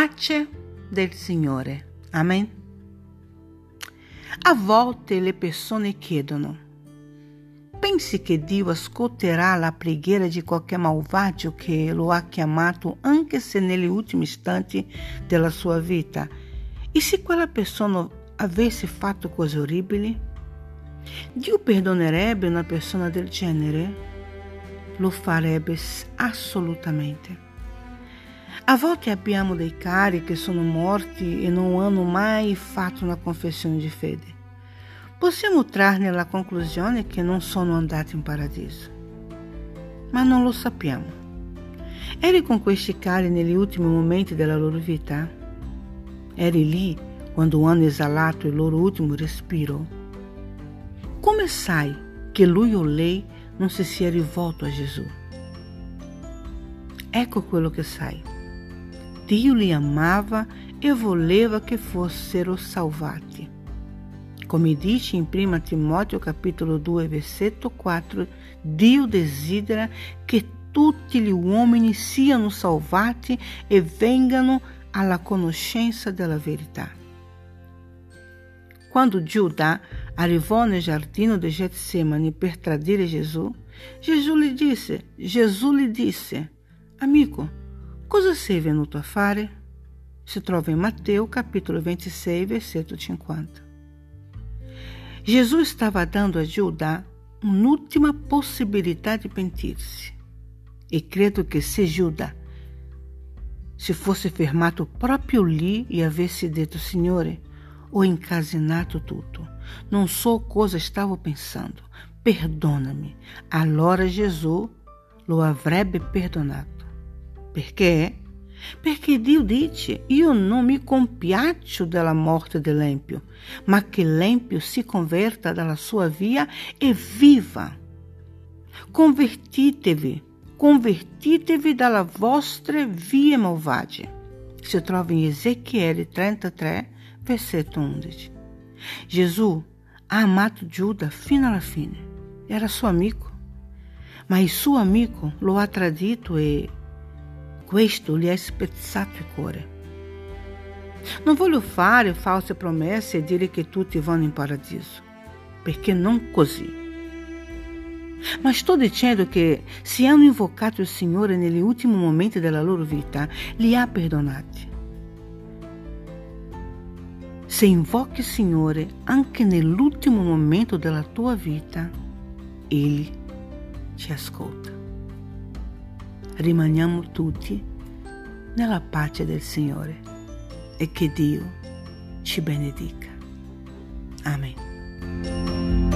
pace del Signore. Amen. A volte le persone chiedono: pensi che Dio ascolterà la preghiera di qualche malvagio che lo ha chiamato anche se negli ultimi istanti della sua vita? E se quella persona avesse fatto cose orribili? Dio perdonerebbe una persona del genere? Lo farebbe assolutamente. A volte abbiamo dei cari che sono morti e non hanno mai fatto una confessione di fede. Possiamo trarne la conclusione che non sono andati in paradiso. Ma non lo sappiamo. Eri con questi cari negli ultimi momenti della loro vita? Eri lì quando hanno esalato il loro ultimo respiro? Come sai che lui o lei non si sia rivolto a Gesù? Ecco quello che sai. Dio li amava e voleva che fossero salvati. Come dice in 1 Timoteo capitolo 2 versetto 4, Dio desidera che tutti gli uomini siano salvati e vengano alla conoscenza della verità. Quando Giuda arrivò nel giardino di Getsemani per tradire Gesù, Gesù lhe disse, Gesù lhe disse, amico, Cosa sei venuto a fare? Si trova in Matteo capitolo 26, versetto 50. Gesù stava dando a Giuda un'ultima possibilità di pentirsi. E credo che se Giuda se fosse fermato proprio lì e avesse detto Signore, ho incasinato tutto, non so cosa stavo pensando, perdonami, allora Gesù lo avrebbe perdonato. Perché? Perché Dio dice: Io non mi compiaccio della morte dell'empio, ma che l'empio si converta dalla sua via e viva. Convertitevi, convertitevi dalla vostre vie malvagie. Si trova in Ezechiele 33, versetto 11. Gesù ha amato Giuda fino alla fine. Era suo amico. Ma il suo amico lo ha tradito e questo gli è spezzato il cuore. Non voglio fare false promesse e dire che tutti vanno in paradiso, perché non così. Ma sto dicendo che se hanno invocato il Signore negli ultimi momenti della loro vita, li ha perdonati. Se invochi il Signore anche nell'ultimo momento della tua vita, Egli ti ascolta rimaniamo tutti nella pace del Signore e che Dio ci benedica. Amen.